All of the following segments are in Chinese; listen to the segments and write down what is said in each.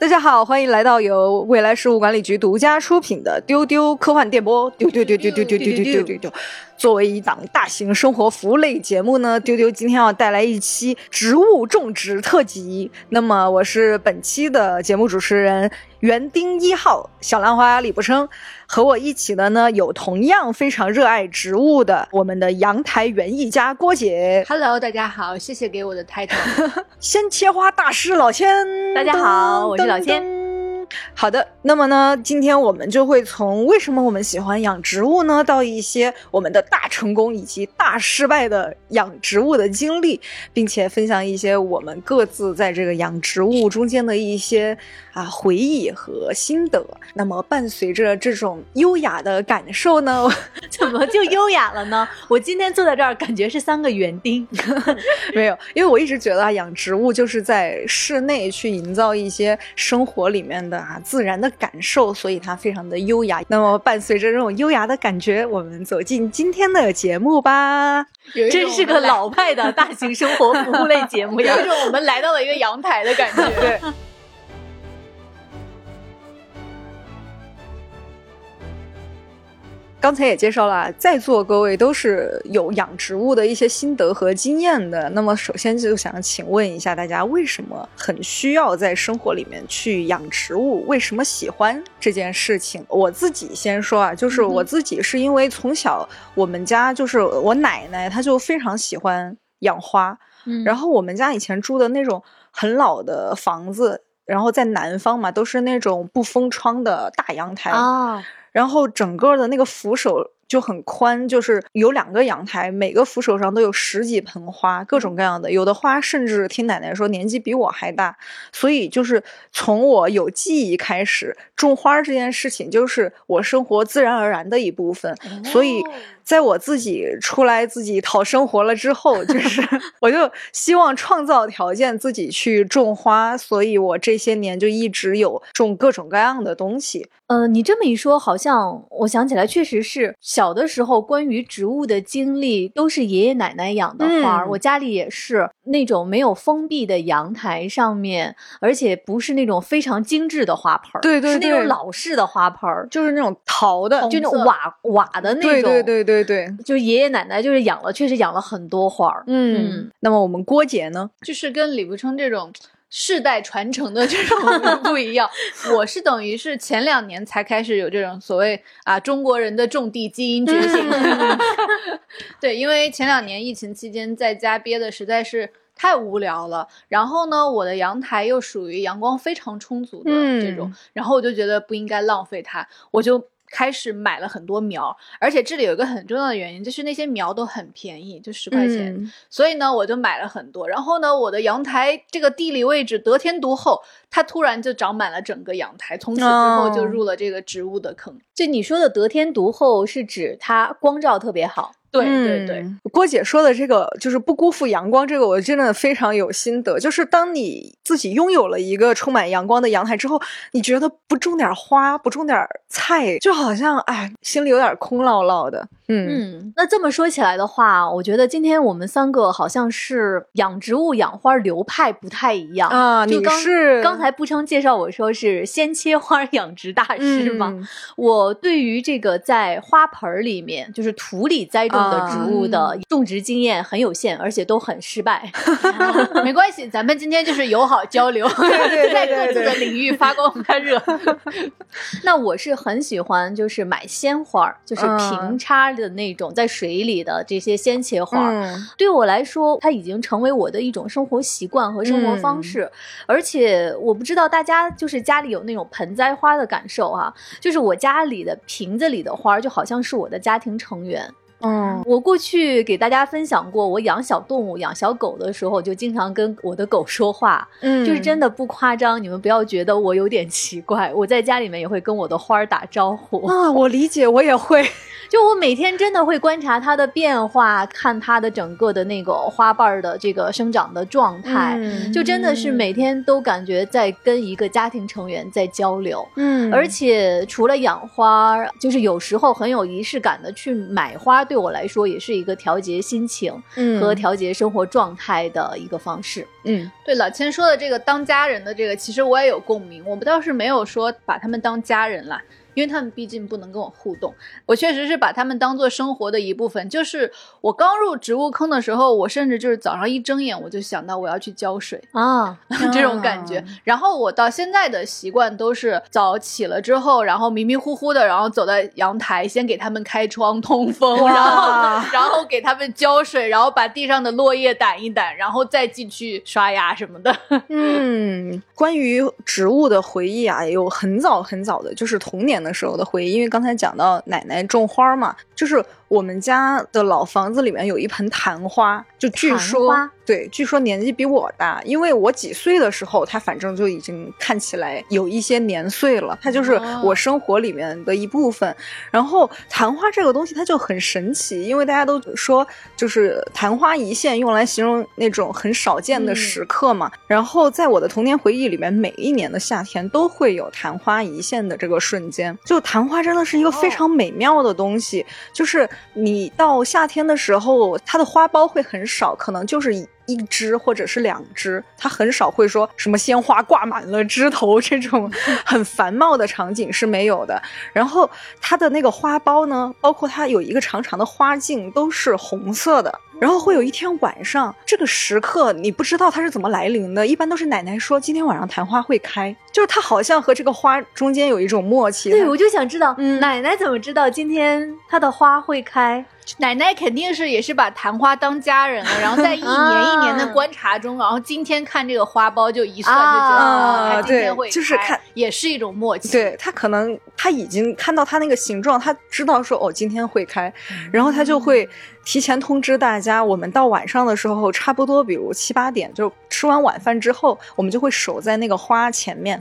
大家好，欢迎来到由未来事务管理局独家出品的《丢丢科幻电波》。丢丢丢丢丢丢丢丢丢丢丢。作为一档大型生活服务类节目呢，丢丢今天要带来一期植物种植特辑。那么我是本期的节目主持人园丁一号小兰花李博生，和我一起的呢有同样非常热爱植物的我们的阳台园艺家郭姐。Hello，大家好，谢谢给我的 title。鲜切花大师老千，大家好我是老千好的，那么呢，今天我们就会从为什么我们喜欢养植物呢，到一些我们的大成功以及大失败的养植物的经历，并且分享一些我们各自在这个养植物中间的一些啊回忆和心得。那么伴随着这种优雅的感受呢，怎么就优雅了呢？我今天坐在这儿，感觉是三个园丁。没有，因为我一直觉得啊，养植物就是在室内去营造一些生活里面的啊自然的感受，所以它非常的优雅。那么伴随着这种优雅的感觉，我们走进今天的节目吧。真是个老派的大型生活服务类节目呀 有一！种我们来到了一个阳台的感觉。对。刚才也介绍了，在座各位都是有养植物的一些心得和经验的。那么，首先就想请问一下大家，为什么很需要在生活里面去养植物？为什么喜欢这件事情？我自己先说啊，就是我自己是因为从小我们家就是我奶奶，她就非常喜欢养花，嗯然后我们家以前住的那种很老的房子，然后在南方嘛，都是那种不封窗的大阳台，啊，然后整个的那个扶手就很宽，就是有两个阳台，每个扶手上都有十几盆花，各种各样的，有的花甚至听奶奶说年纪比我还大，所以就是从我有记忆开始，种花这件事情就是我生活自然而然的一部分，所以。在我自己出来自己讨生活了之后，就 是我就希望创造条件自己去种花，所以我这些年就一直有种各种各样的东西。呃，你这么一说，好像我想起来，确实是小的时候关于植物的经历都是爷爷奶奶养的花儿。嗯我家里也是那种没有封闭的阳台上面，而且不是那种非常精致的花盆儿，对对是那种老式的花盆儿，就是那种陶的，就那种瓦瓦的那种。对对对对对对，就爷爷奶奶就是养了，确实养了很多花儿。嗯。那么我们郭姐呢？就是跟李不称这种世代传承的这种 不一样。我是等于是前两年才开始有这种所谓啊中国人的种地基因觉醒。对，因为前两年疫情期间在家憋的实在是。太无聊了，然后呢，我的阳台又属于阳光非常充足的这种，嗯然后我就觉得不应该浪费它，我就开始买了很多苗，而且这里有一个很重要的原因，就是那些苗都很便宜，就十块钱，嗯所以呢，我就买了很多。然后呢，我的阳台这个地理位置得天独厚，它突然就长满了整个阳台，从此之后就哦入了这个植物的坑。就你说的得天独厚，是指它光照特别好。对对对，郭姐说的这个就是不辜负阳光，这个我真的非常有心得。就是当你自己拥有了一个充满阳光的阳台之后，你觉得不种点花，不种点菜，就好像哎，心里有点空落落的。嗯嗯，那这么说起来的话，我觉得今天我们三个好像是养植物、养花流派不太一样啊，你就刚是刚才不称介绍我说是先切花养殖大师嘛？嗯我对于这个在花盆儿里面，就是土里栽种的植物的种植经验很有限，而且都很失败。没关系，咱们今天就是友好交流，在各自的领域发光发热。那我是很喜欢，就是买鲜花儿，就是嗯平插的那种，在水里的这些鲜切花。嗯对我来说，它已经成为我的一种生活习惯和生活方式。而且我不知道大家就是家里有那种盆栽花的感受啊，就是我家里的瓶子里的花就好像是我的家庭成员。嗯我过去给大家分享过，我养小动物、养小狗的时候，就经常跟我的狗说话，嗯就是真的不夸张，你们不要觉得我有点奇怪，我在家里面也会跟我的花儿打招呼。啊，我理解，我也会。就我每天真的会观察它的变化，看它的整个的那个花瓣儿的这个生长的状态，嗯就真的是每天都感觉在跟一个家庭成员在交流。嗯而且除了养花，就是有时候很有仪式感的去买花，对我来说也是一个调节心情嗯和调节生活状态的一个方式。嗯对老千说的这个当家人的这个，其实我也有共鸣。我们倒是没有说把他们当家人啦，因为他们毕竟不能跟我互动。我确实是把他们当做生活的一部分。就是我刚入植物坑的时候，我甚至就是早上一睁眼我就想到我要去浇水。啊，这种感觉。然后我到现在的习惯都是早起了之后，然后迷迷糊糊的，然后走到阳台，先给他们开窗通风，然后然后给他们浇水，然后把地上的落叶掸一掸，然后再进去刷牙什么的。嗯，关于植物的回忆啊，有很早很早的，就是童年的时候的回忆。因为刚才讲到奶奶种花嘛，就是我们家的老房子里面有一盆昙花，就据说对，据说年纪比我大，因为我几岁的时候，它反正就已经看起来有一些年岁了，它就是哦我生活里面的一部分。然后昙花这个东西它就很神奇，因为大家都说就是昙花一现，用来形容那种很少见的嗯时刻嘛。然后在我的童年回忆里面，每一年的夏天都会有昙花一现的这个瞬间。就昙花真的是一个非常美妙的东西，就是你到夏天的时候，它的花苞会很少，可能就是一。一枝或者是两枝，它很少会说什么鲜花挂满了枝头这种很繁茂的场景是没有的。然后它的那个花苞呢，包括它有一个长长的花茎，都是红色的。然后会有一天晚上，这个时刻你不知道它是怎么来临的，一般都是奶奶说今天晚上昙花会开，就是它好像和这个花中间有一种默契。对，我就想知道，嗯奶奶怎么知道今天它的花会开？奶奶肯定是也是把昙花当家人了，然后在一年一年的观察中，然后今天看这个花苞就一算就知道，啊今天会对就是开看也是一种默契。对他可能他已经看到它那个形状，他知道说哦今天会开，然后他就会提前通知大家，我们到晚上的时候差不多，比如七八点，就吃完晚饭之后，我们就会守在那个花前面，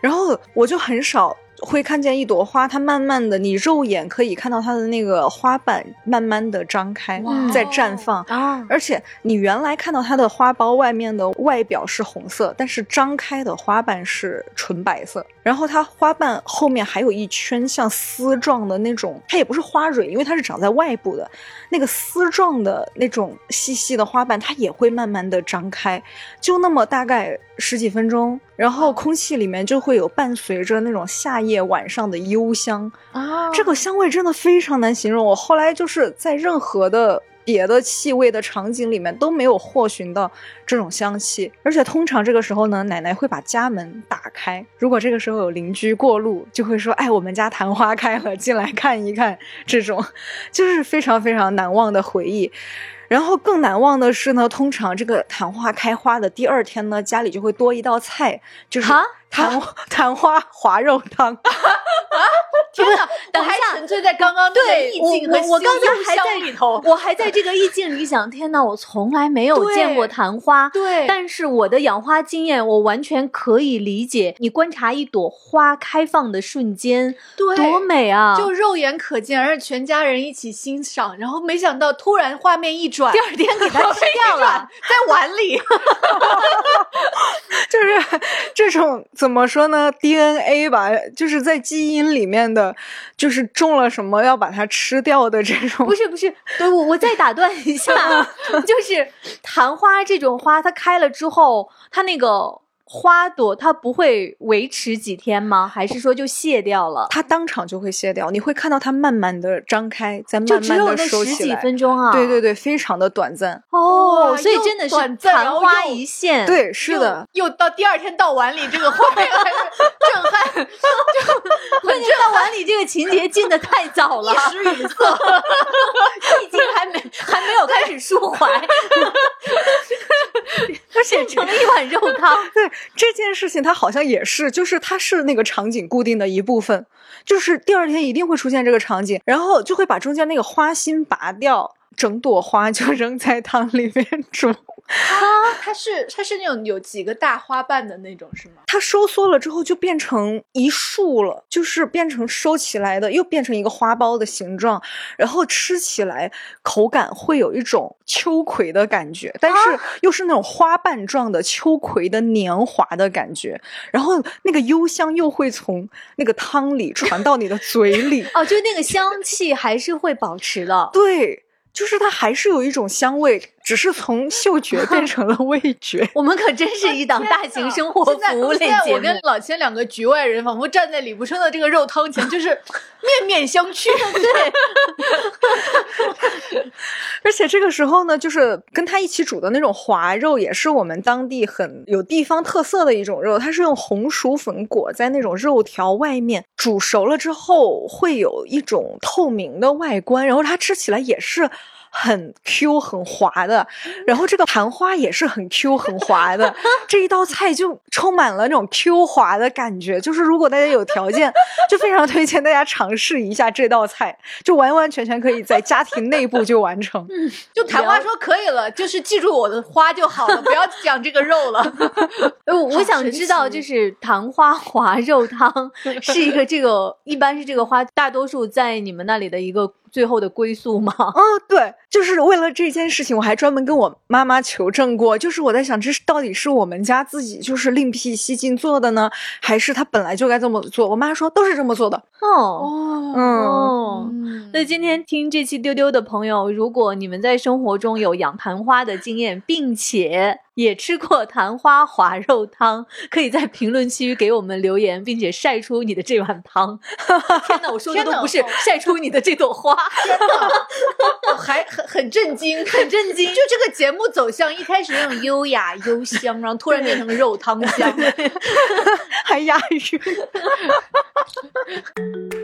然后我就很少。会看见一朵花，它慢慢的，你肉眼可以看到它的那个花瓣慢慢的张开，哇在绽放，啊，而且你原来看到它的花苞外面的外表是红色，但是张开的花瓣是纯白色。然后它花瓣后面还有一圈像丝状的那种，它也不是花蕊，因为它是长在外部的，那个丝状的那种细细的花瓣，它也会慢慢的张开，就那么大概十几分钟，然后空气里面就会有伴随着那种夏夜晚上的幽香，啊，这个香味真的非常难形容。我后来就是在任何的别的气味的场景里面都没有获寻到这种香气，而且通常这个时候呢，奶奶会把家门打开。如果这个时候有邻居过路，就会说：“哎，我们家昙花开了，进来看一看。”这种就是非常非常难忘的回忆。然后更难忘的是呢，通常这个昙花开花的第二天呢，家里就会多一道菜，就是哈昙昙花滑肉汤。天哪，我还等一下沉醉在刚刚那个对意境和我我刚才还在里头。我还在这个意境里想，天哪，我从来没有见过昙花。对但是我的养花经验，我完全可以理解。你观察一朵花开放的瞬间，对多美啊！就肉眼可见，而且全家人一起欣赏，然后没想到突然画面一转，第二天给它吃掉了。在碗里。就是这种怎么说呢？DNA 吧，就是在基因里面的，就是种了什么要把它吃掉的这种。不是不是，对我我再打断一下，就是昙花这种花，它开了之后，它那个花朵它不会维持几天吗？还是说就谢掉了？它当场就会谢掉，你会看到它慢慢的张开，再就只有慢慢的那十几收起来。分钟啊！对对对，非常的短暂。哦，所以真的是短暂然后昙花一现。对，是的，又，又到第二天到碗里，这个画面震撼，关键到碗里这个情节进的太早了，一时语塞。意境还没还没有开始抒怀，而且变成了一碗肉汤。对这件事情，它好像也是，就是它是那个场景固定的一部分，就是第二天一定会出现这个场景，然后就会把中间那个花心拔掉。整朵花就扔在汤里面煮。啊它是它是那种有几个大花瓣的那种是吗？它收缩了之后就变成一束了，就是变成收起来的，又变成一个花苞的形状，然后吃起来口感会有一种秋葵的感觉，但是又是那种花瓣状的秋葵的黏滑的感觉，然后那个幽香又会从那个汤里传到你的嘴里，哦，就那个香气还是会保持的。对，就是它还是有一种香味，只是从嗅觉变 成了味觉。我们可真是一档大型生活现在服务类现在节目。我跟老千两个局外人，仿佛站在李不生的这个肉汤前，就是面面相觑。对 而且这个时候呢，就是跟他一起煮的那种滑肉，也是我们当地很有地方特色的一种肉。它是用红薯粉裹在那种肉条外面，煮熟了之后会有一种透明的外观，然后它吃起来也是。很 Q 很滑的，然后这个盘花也是很 Q 很滑的，这一道菜就充满了那种 Q 滑的感觉。就是如果大家有条件，就非常推荐大家尝试一下这道菜，就完完全全可以在家庭内部就完成。就昙花说可以了，就是记住我的花就好了，不要讲这个肉了。呃，我想知道，就是糖花滑肉汤 是一个这个，一般是这个花，大多数在你们那里的一个最后的归宿吗？嗯，对，就是为了这件事情，我还专门跟我妈妈求证过。就是我在想，这是到底是我们家自己就是另辟蹊径做的呢，还是他本来就该这么做？我妈说都是这么做的。哦。哦嗯，哦，那今天听这期丢丢的朋友，如果你们在生活中有养昙花的经验，并且也吃过昙花滑肉汤，可以在评论区给我们留言，并且晒出你的这碗汤。天哪，我说的都不是晒出你的这朵花，我还很很震惊，很震惊。就这个节目走向一开始那种优雅幽香，然后突然变成肉汤香。还押韵。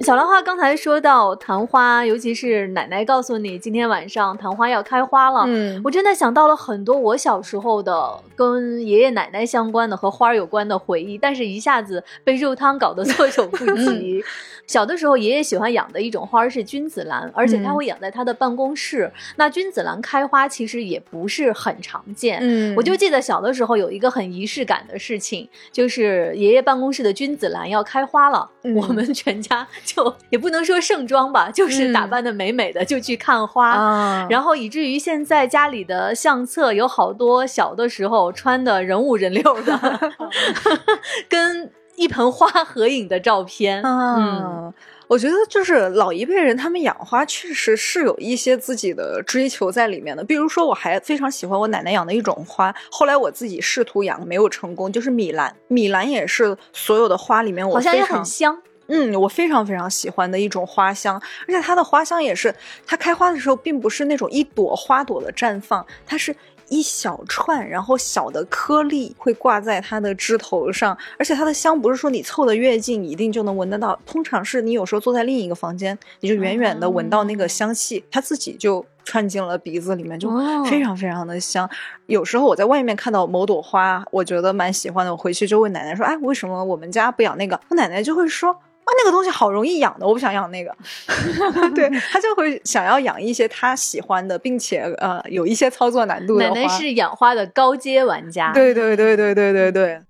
小兰花刚才说到昙花，尤其是奶奶告诉你今天晚上昙花要开花了，嗯我真的想到了很多我小时候的跟爷爷奶奶相关的和花儿有关的回忆，但是一下子被肉汤搞得措手不及。小的时候，爷爷喜欢养的一种花儿是君子兰，而且他嗯会养在他的办公室。那君子兰开花其实也不是很常见，嗯我就记得小的时候有一个很仪式感的事情，就是爷爷办公室的君子兰要开花了，嗯我们全家就也不能说盛装吧，就是打嗯扮的美美的就去看花。啊，然后以至于现在家里的相册有好多小的时候穿的人五人六的，跟一盆花合影的照片。嗯，啊，我觉得就是老一辈人他们养花确实是有一些自己的追求在里面的。比如说，我还非常喜欢我奶奶养的一种花，后来我自己试图养没有成功，就是米兰。米兰也是所有的花里面我好像也很香。嗯，我非常非常喜欢的一种花香，而且它的花香也是，它开花的时候并不是那种一朵花朵的绽放，它是一小串，然后小的颗粒会挂在它的枝头上，而且它的香不是说你凑得越近一定就能闻得到，通常是你有时候坐在另一个房间，你就远远的闻到那个香气，它自己就串进了鼻子里面，就哦非常非常的香。有时候我在外面看到某朵花，我觉得蛮喜欢的，我回去就问奶奶说：“哎，为什么我们家不养那个？”我奶奶就会说。啊，那个东西好容易养的，我不想养那个。对他就会想要养一些他喜欢的，并且呃有一些操作难度的。奶奶是养花的高阶玩家。对对对对对对对。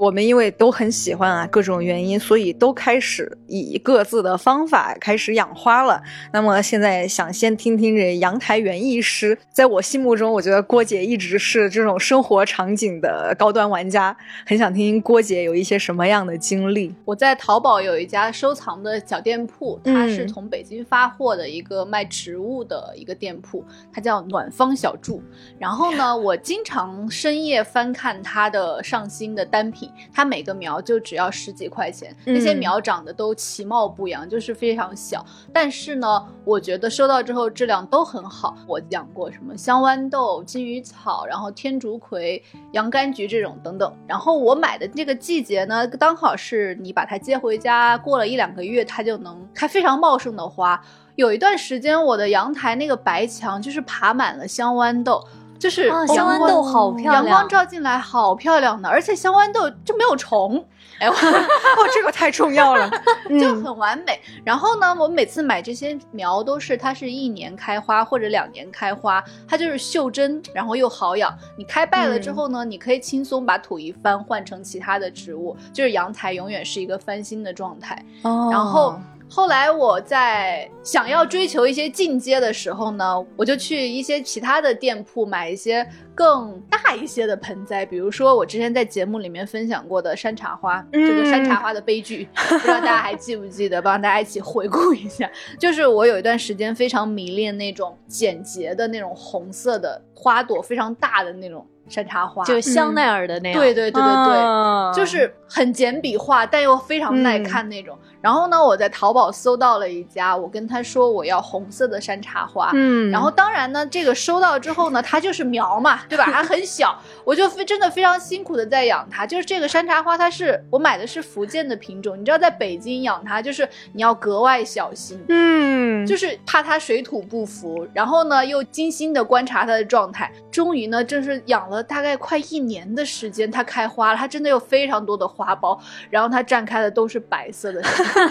我们因为都很喜欢啊，各种原因，所以都开始以各自的方法开始养花了。那么现在想先听听这阳台园艺师，在我心目中，我觉得郭姐一直是这种生活场景的高端玩家，很想听听郭姐有一些什么样的经历。我在淘宝有一家收藏的小店铺，它是嗯从北京发货的一个卖植物的一个店铺，它叫暖方小筑。然后呢，我经常深夜翻看它的上新的单品，它每个苗就只要十几块钱，那些嗯苗长得都其貌不扬，就是非常小。但是呢，我觉得收到之后质量都很好。我养过什么香豌豆、金鱼草，然后天竺葵、洋甘菊这种等等。然后我买的这个季节呢，刚好是你把它接回家，过了一两个月，它就能开非常茂盛的花。有一段时间，我的阳台那个白墙就是爬满了香豌豆。就是香豌豆好漂亮阳光照进来好漂亮的，而且香豌豆就没有虫，哎，我 哦，这个太重要了，就嗯很完美。然后呢，我每次买这些苗都是它是一年开花或者两年开花，它就是袖珍，然后又好养。你开败了之后呢，你可以轻松把土一翻，换成其他的植物，就是阳台永远是一个翻新的状态。哦然后后来我在想要追求一些进阶的时候呢，我就去一些其他的店铺买一些更大一些的盆栽，比如说我之前在节目里面分享过的山茶花，嗯这个山茶花的悲剧，不知道大家还记不记得？帮大家一起回顾一下。就是我有一段时间非常迷恋那种简洁的那种红色的花朵，非常大的那种山茶花，就香奈儿的那样。对对对对对。啊就是很简笔画，但又非常耐看那种。然后呢，我在淘宝搜到了一家，我跟他说我要红色的山茶花。嗯，然后当然呢，这个收到之后呢，它就是苗嘛，对吧？还很小，我就非真的非常辛苦的在养它。就是这个山茶花，它是我买的是福建的品种，你知道，在北京养它就是你要格外小心。嗯，就是怕它水土不服，然后呢又精心的观察它的状态，终于呢，正是养了大概快一年的时间，它开花了，它真的有非常多的花苞，然后它绽开的都是白色的，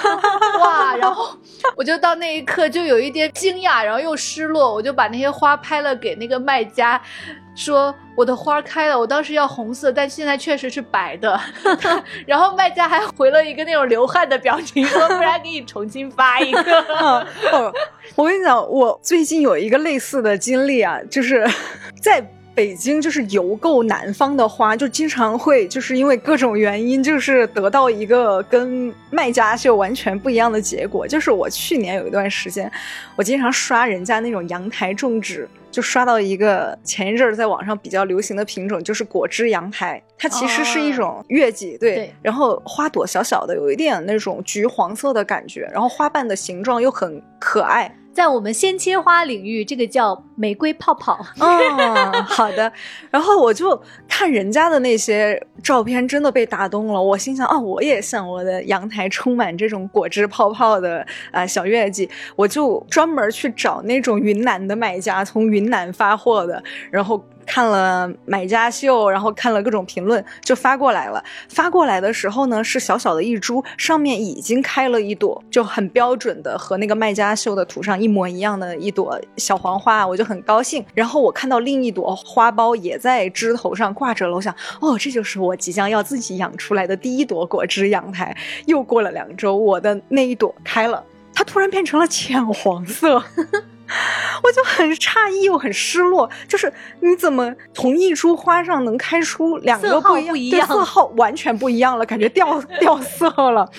哇！然后我就到那一刻就有一点惊讶，然后又失落，我就把那些花拍了给那个卖家。说我的花开了，我当时要红色，但现在确实是白的。然后卖家还回了一个那种流汗的表情，说不然给你重新发一个。我跟你讲，我最近有一个类似的经历啊，就是在。北京就是邮购南方的花，就经常会就是因为各种原因，就是得到一个跟卖家秀完全不一样的结果。就是我去年有一段时间，我经常刷人家那种阳台种植，就刷到一个前一阵儿在网上比较流行的品种，就是果汁阳台。它其实是一种月季，对，对然后花朵小小的，有一点那种橘黄色的感觉，然后花瓣的形状又很可爱。在我们鲜切花领域，这个叫玫瑰泡泡。嗯，好的。然后我就看人家的那些照片，真的被打动了。我心想哦，我也想我的阳台充满这种果汁泡泡的啊、小月季。我就专门去找那种云南的买家，从云南发货的，然后。看了买家秀，然后看了各种评论，就发过来了。发过来的时候呢，是小小的一株，上面已经开了一朵，就很标准的和那个卖家秀的图上一模一样的一朵小黄花，我就很高兴。然后我看到另一朵花苞也在枝头上挂着了，我想，哦，这就是我即将要自己养出来的第一朵果汁阳台。又过了两周，我的那一朵开了，它突然变成了浅黄色。我就很诧异又很失落，就是你怎么从一株花上能开出两个不一样，对色号完全不一样了，感觉掉 掉色了。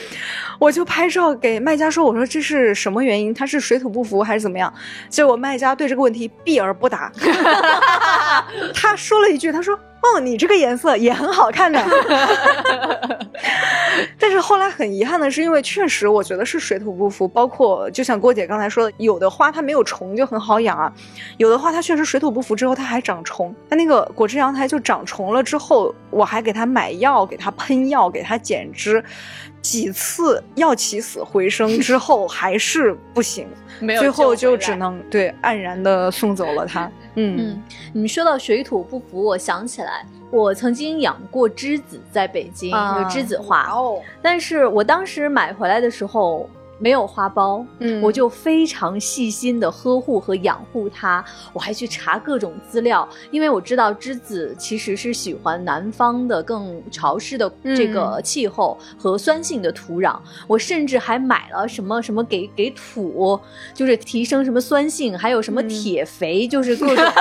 我就拍照给卖家说，我说这是什么原因？它是水土不服还是怎么样？结果卖家对这个问题避而不答，他说了一句，他说：“哦，你这个颜色也很好看的。” 但是后来很遗憾的是，因为确实我觉得是水土不服，包括就像郭姐刚才说的，有的花它没有虫就很好养啊，有的花它确实水土不服之后它还长虫。它那个果汁阳台就长虫了之后，我还给它买药，给它喷药，给它剪枝，几次要起死回生之后还是不行，没有最后就只能对黯然的送走了他。嗯。嗯，你说到水土不服，我想起来，我曾经养过栀子，在北京栀子花，哦，但是我当时买回来的时候没有花苞，嗯。我就非常细心的呵护和养护它，我还去查各种资料，因为我知道栀子其实是喜欢南方的更潮湿的这个气候和酸性的土壤，我甚至还买了什么什么给给土，就是提升什么酸性，还有什么嗯。铁肥，就是各种。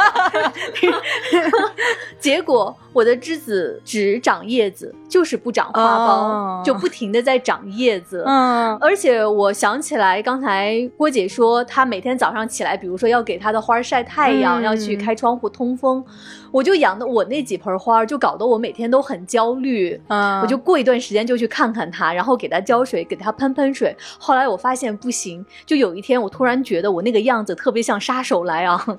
结果我的栀子只长叶子，就是不长花苞，哦就不停的在长叶子。嗯而且我想起来，刚才郭姐说，她每天早上起来，比如说要给她的花儿晒太阳，嗯要去开窗户通风，我就养的我那几盆花，就搞得我每天都很焦虑。嗯我就过一段时间就去看看它，然后给它浇水，给它喷喷水。后来我发现不行，就有一天我突然觉得我那个样子特别像杀手莱昂，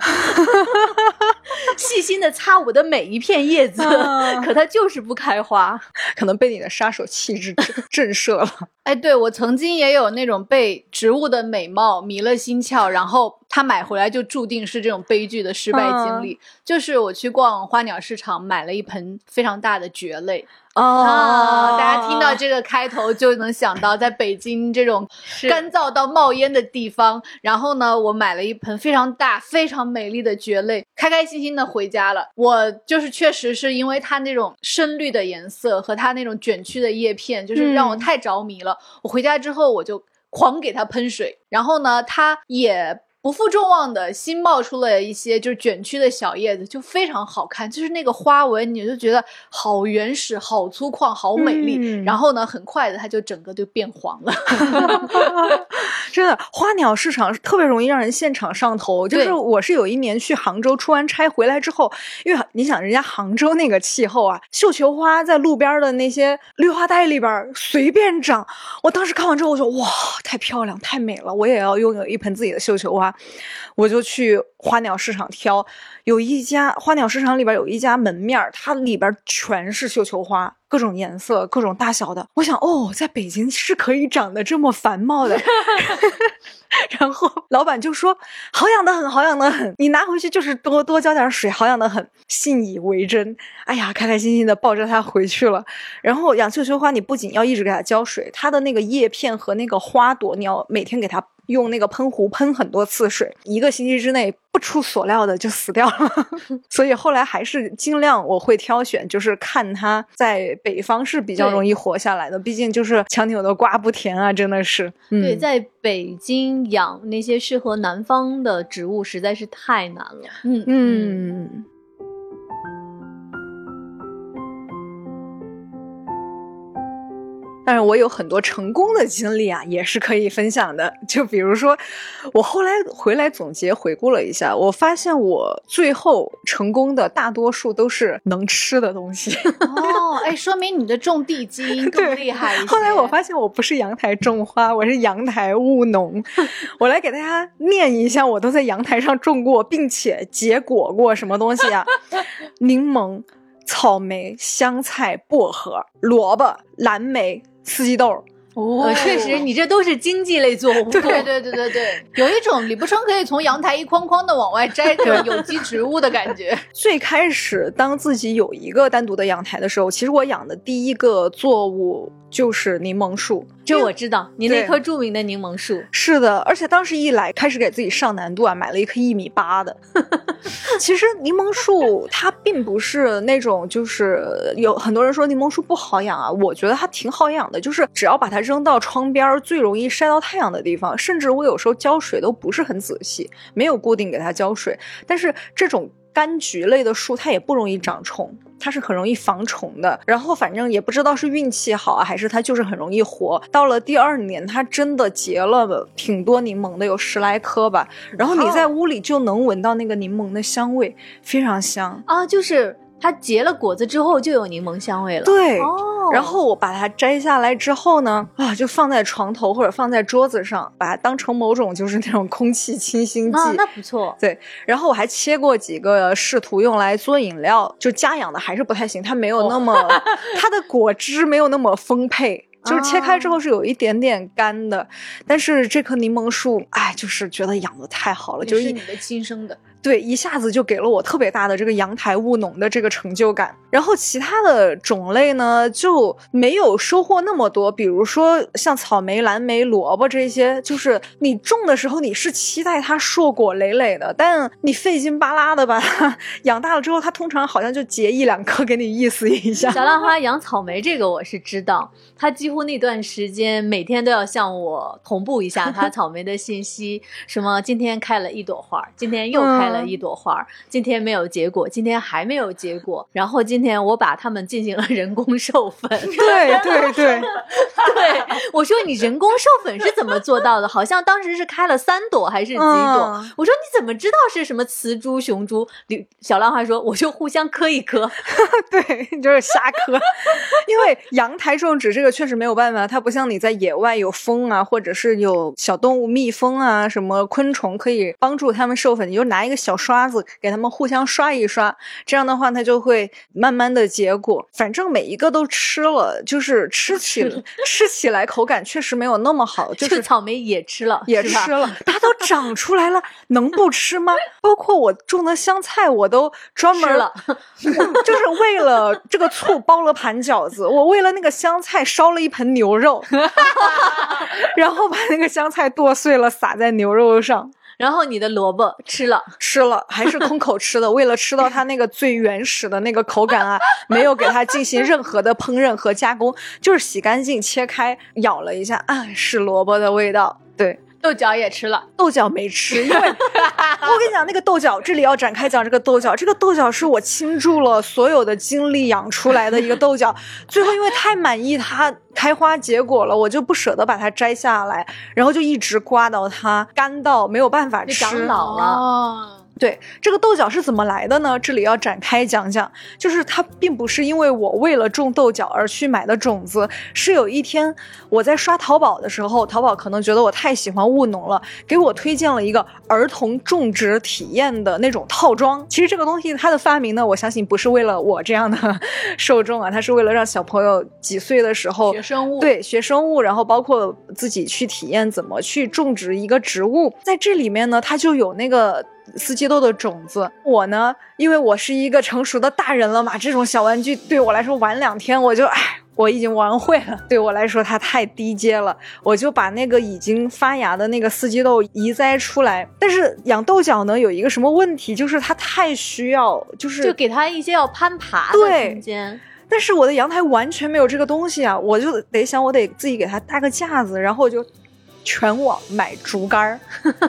细心的擦我的每一片叶子，嗯 可它就是不开花。可能被你的杀手气质震震慑了。哎，对我曾经也有那种被植物的美貌迷了心窍，然后他买回来就注定是这种悲剧的失败经历。就是我去逛花鸟市场，买了一盆非常大的蕨类。啊！大家听到这个开头就能想到，在北京这种干燥到冒烟的地方，然后呢，我买了一盆非常大、非常美丽的蕨类，开开心心的回家了。我就是确实是因为它那种深绿的颜色和它那种卷曲的叶片，就是让我太着迷了。我回家之后我就狂给它喷水，然后呢，它也。不负众望的新冒出了一些就是卷曲的小叶子，就非常好看。就是那个花纹，你就觉得好原始、好粗犷、好美丽。然后呢，很快的它就整个就变黄了。真的，花鸟市场特别容易让人现场上头。就是我是有一年去杭州出完差回来之后，因为你想人家杭州那个气候啊，绣球花在路边的那些绿化带里边随便长。我当时看完之后，我说哇，太漂亮，太美了，我也要拥有一盆自己的绣球花。我就去花鸟市场挑，有一家花鸟市场里边有一家门面它里边全是绣球花，各种颜色、各种大小的。我想，哦，在北京是可以长得这么繁茂的。然后老板就说：“好养的很，好养的很，你拿回去就是多多浇点水，好养的很。”信以为真，哎呀，开开心心的抱着它回去了。然后养绣球花，你不仅要一直给它浇水，它的那个叶片和那个花朵，你要每天给它。用那个喷壶喷很多次水，一个星期之内不出所料的就死掉了。所以后来还是尽量我会挑选，就是看它在北方是比较容易活下来的。毕竟就是强扭的瓜不甜啊，真的是。对，在北京养那些适合南方的植物实在是太难了。嗯嗯。但是我有很多成功的经历啊，也是可以分享的。就比如说，我后来回来总结回顾了一下，我发现我最后成功的大多数都是能吃的东西。哦，哎，说明你的种地基因 更厉害一些。后来我发现我不是阳台种花，我是阳台务农。我来给大家念一下，我都在阳台上种过，并且结果过什么东西啊？柠檬、草莓、香菜、薄荷、萝卜、蓝莓。四季豆，哦，确实，你这都是经济类作物。对对对对对，有一种李不生可以从阳台一筐筐的往外摘 这种有机植物的感觉。最开始当自己有一个单独的阳台的时候，其实我养的第一个作物。就是柠檬树，这我知道，你那棵著名的柠檬树是的，而且当时一来开始给自己上难度啊，买了一棵一米八的。其实柠檬树它并不是那种，就是有很多人说柠檬树不好养啊，我觉得它挺好养的，就是只要把它扔到窗边最容易晒到太阳的地方，甚至我有时候浇水都不是很仔细，没有固定给它浇水，但是这种。柑橘类的树，它也不容易长虫，它是很容易防虫的。然后反正也不知道是运气好啊，还是它就是很容易活。到了第二年，它真的结了挺多柠檬的，有十来颗吧。然后你在屋里就能闻到那个柠檬的香味，非常香啊，就是。它结了果子之后就有柠檬香味了。对，然后我把它摘下来之后呢，啊，就放在床头或者放在桌子上，把它当成某种就是那种空气清新剂。那不错。对，然后我还切过几个，试图用来做饮料，就家养的还是不太行，它没有那么，它的果汁没有那么丰沛，就是切开之后是有一点点干的。但是这棵柠檬树，哎，就是觉得养的太好了，就是你的亲生的。对，一下子就给了我特别大的这个阳台务农的这个成就感。然后其他的种类呢，就没有收获那么多。比如说像草莓、蓝莓、萝卜这些，就是你种的时候你是期待它硕果累累的，但你费劲巴拉的把它 养大了之后，它通常好像就结一两颗给你意思一下。小浪花养草莓这个我是知道，他几乎那段时间每天都要向我同步一下他草莓的信息，什么今天开了一朵花，今天又开。了一朵花，今天没有结果，今天还没有结果。然后今天我把它们进行了人工授粉。对对对 对，我说你人工授粉是怎么做到的？好像当时是开了三朵还是几朵？我说你怎么知道是什么雌株雄株？小浪花说我就互相磕一磕。对，就是瞎磕。因为阳台种植这个确实没有办法，它不像你在野外有风啊，或者是有小动物蜜蜂啊，什么昆虫可以帮助它们授粉，你就拿一个。小刷子给它们互相刷一刷，这样的话它就会慢慢的结果。反正每一个都吃了，就是吃起吃起来口感确实没有那么好，就就是草莓也吃了，也吃了，它都长出来了，能不吃吗？包括我种的香菜，我都专门吃了，就是为了这个醋包了盘饺子，我为了那个香菜烧了一盆牛肉，然后把那个香菜剁碎了撒在牛肉上然后你的萝卜吃了，吃了，还是空口吃的。为了吃到它那个最原始的那个口感啊，没有给它进行任何的烹饪和加工，就是洗干净切开咬了一下，啊，是萝卜的味道。对，豆角也吃了，豆角没吃，因为 我跟你讲，那个豆角这里要展开讲这个豆角，这个豆角是我倾注了所有的精力养出来的一个豆角，最后因为太满意它开花结果了，我就不舍得把它摘下来，然后就一直刮到它干到没有办法吃，长老了。哦，对，这个豆角是怎么来的呢？这里要展开讲讲，就是它并不是因为我为了种豆角而去买的种子，是有一天我在刷淘宝的时候，淘宝可能觉得我太喜欢务农了，给我推荐了一个儿童种植体验的那种套装。其实这个东西它的发明呢，我相信不是为了我这样的 受众啊，它是为了让小朋友几岁的时候学生物，，对，学生物，然后包括自己去体验怎么去种植一个植物，在这里面呢，它就有那个四季豆的种子。我呢，因为我是一个成熟的大人了嘛，这种小玩具对我来说玩两天我就唉。我已经玩会了，对我来说它太低阶了，我就把那个已经发芽的那个四季豆移栽出来。但是养豆角呢，有一个什么问题，就是它太需要，就是就给它一些要攀爬的空间。但是我的阳台完全没有这个东西啊，我就得想，我得自己给它搭个架子，然后我就全网买竹竿儿。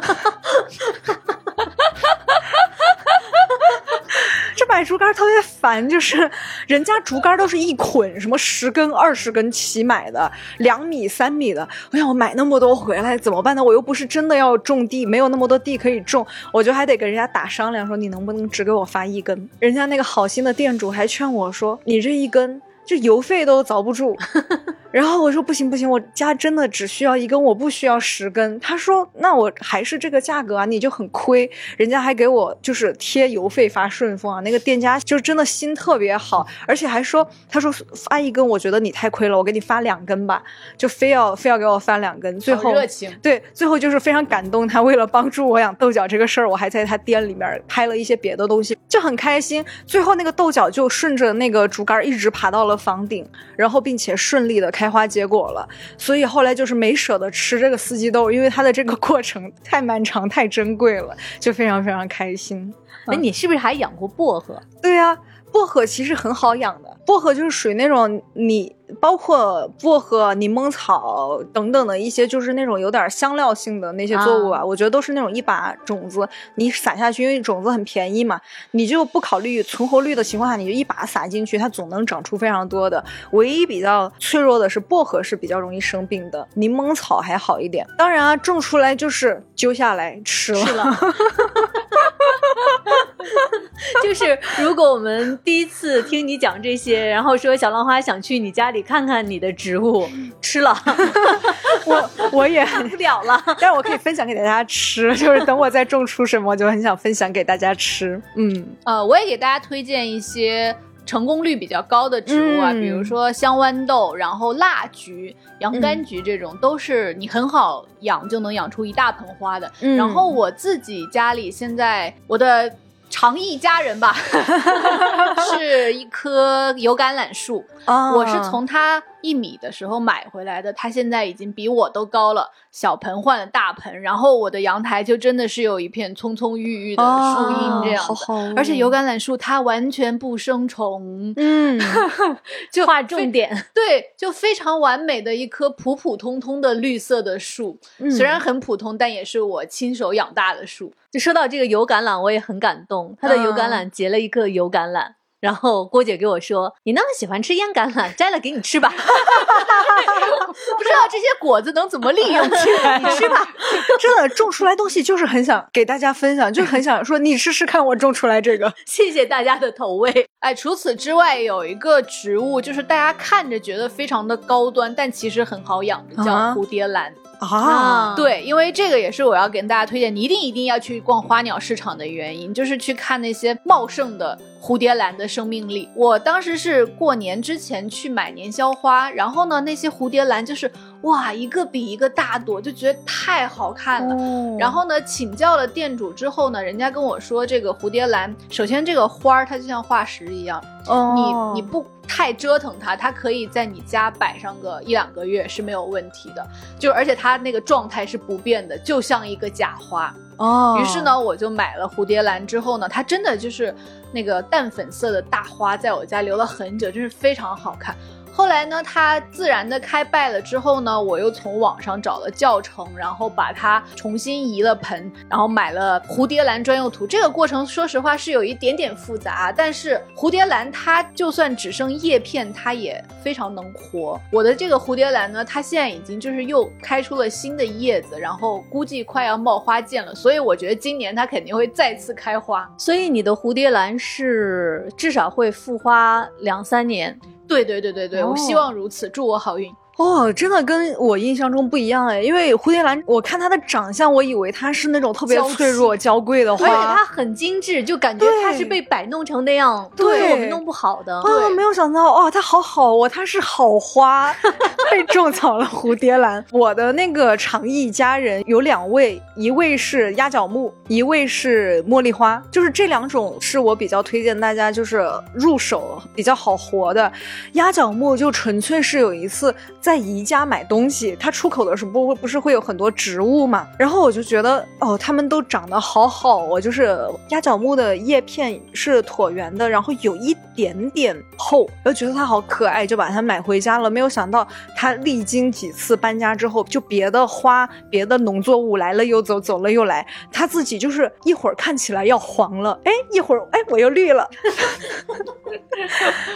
这买竹竿儿特别烦，就是人家竹竿儿都是一捆，什么十根、二十根起买的，两米、三米的。我想我买那么多回来怎么办呢？我又不是真的要种地，没有那么多地可以种，我就还得跟人家打商量，说你能不能只给我发一根？人家那个好心的店主还劝我说，你这一根。就邮费都遭不住，然后我说不行不行，我家真的只需要一根，我不需要十根。他说那我还是这个价格啊，你就很亏。人家还给我就是贴邮费发顺丰啊，那个店家就真的心特别好，而且还说他说发一根我觉得你太亏了，我给你发两根吧，就非要非要给我发两根，最后好热情，对，最后就是非常感动他。为了帮助我养豆角这个事儿，我还在他店里面拍了一些别的东西，就很开心。最后那个豆角就顺着那个竹竿一直爬到了房顶，然后并且顺利的开花结果了。所以后来就是没舍得吃这个四季豆，因为它的这个过程太漫长、太珍贵了，就非常非常开心。哎，你是不是还养过薄荷？对呀、薄荷其实很好养的，薄荷就是属于那种你包括薄荷、柠檬草等等的一些，就是那种有点香料性的那些作物啊，啊我觉得都是那种一把种子你撒下去，因为种子很便宜嘛，你就不考虑存活率的情况下，你就一把撒进去，它总能长出非常多的。唯一比较脆弱的是薄荷是比较容易生病的，柠檬草还好一点。当然啊，种出来就是揪下来吃了。吃了。就是如果我们第一次听你讲这些，然后说小浪花想去你家里看看你的植物，吃了，我我也看不了了。但是我可以分享给大家吃，就是等我再种出什么，我就很想分享给大家吃。嗯，呃，我也给大家推荐一些成功率比较高的植物啊，嗯比如说香豌豆，然后蜡菊、洋甘菊这种，都是你很好养就能养出一大盆花的。嗯然后我自己家里现在我的长益家人吧，是一棵油橄榄树，啊我是从它一米的时候买回来的，它现在已经比我都高了，小盆换了大盆，然后我的阳台就真的是有一片葱葱郁郁的树荫这样而且油橄榄树它完全不生虫，嗯，就划重点，对，就非常完美的一棵普普通通的绿色的树，嗯。虽然很普通，但也是我亲手养大的树。就说到这个油橄榄，我也很感动。它的油橄榄嗯。结了一个油橄榄，然后郭姐给我说：“你那么喜欢吃烟橄榄，摘了给你吃吧。”不知道这些果子能怎么利用起来，你吃吧。真的种出来东西就是很想给大家分享，就很想说你试试看我种出来这个。谢谢大家的投喂。哎，除此之外，有一个植物，就是大家看着觉得非常的高端，但其实很好养的，叫啊蝴蝶兰。啊，对，因为这个也是我要跟大家推荐，你一定一定要去逛花鸟市场的原因，就是去看那些茂盛的蝴蝶兰的生命力。我当时是过年之前去买年宵花，然后呢，那些蝴蝶兰就是哇，一个比一个大朵，就觉得太好看了。哦然后呢，请教了店主之后呢，人家跟我说，这个蝴蝶兰，首先这个花儿它就像化石一样，哦你你不太折腾它，它可以在你家摆上个一两个月是没有问题的。就而且它那个状态是不变的，就像一个假花。哦，于是呢，我就买了蝴蝶兰之后呢，它真的就是那个淡粉色的大花，在我家留了很久，真是非常好看。后来呢，它自然的开败了之后呢，我又从网上找了教程，然后把它重新移了盆，然后买了蝴蝶兰专用土。这个过程说实话是有一点点复杂，但是蝴蝶兰它就算只剩叶片，它也非常能活。我的这个蝴蝶兰呢，它现在已经就是又开出了新的叶子，然后估计快要冒花剑了，所以我觉得今年它肯定会再次开花。所以你的蝴蝶兰是至少会复花两三年。对对对对对，哦我希望如此，祝我好运。哦，真的跟我印象中不一样哎，因为蝴蝶兰，我看它的长相，我以为它是那种特别娇脆弱、娇贵的花而且它，很精致，就感觉它是被摆弄成那样，对是我们弄不好的。啊，没有想到哦，它好好哦，它是好花，被种草了蝴蝶兰。我的那个长艺家人有两位，一位是鸭脚木，一位是茉莉花，就是这两种是我比较推荐大家就是入手比较好活的。鸭脚木就纯粹是有一次在在宜家买东西，它出口的时候不不是会有很多植物嘛，然后我就觉得哦，它们都长得好好哦，就是鸭脚木的叶片是椭圆的，然后有一点点厚，我就觉得它好可爱，就把它买回家了。没有想到它历经几次搬家之后，就别的花、别的农作物来了又走，走了又来，它自己就是一会儿看起来要黄了，哎，一会儿哎我又绿了。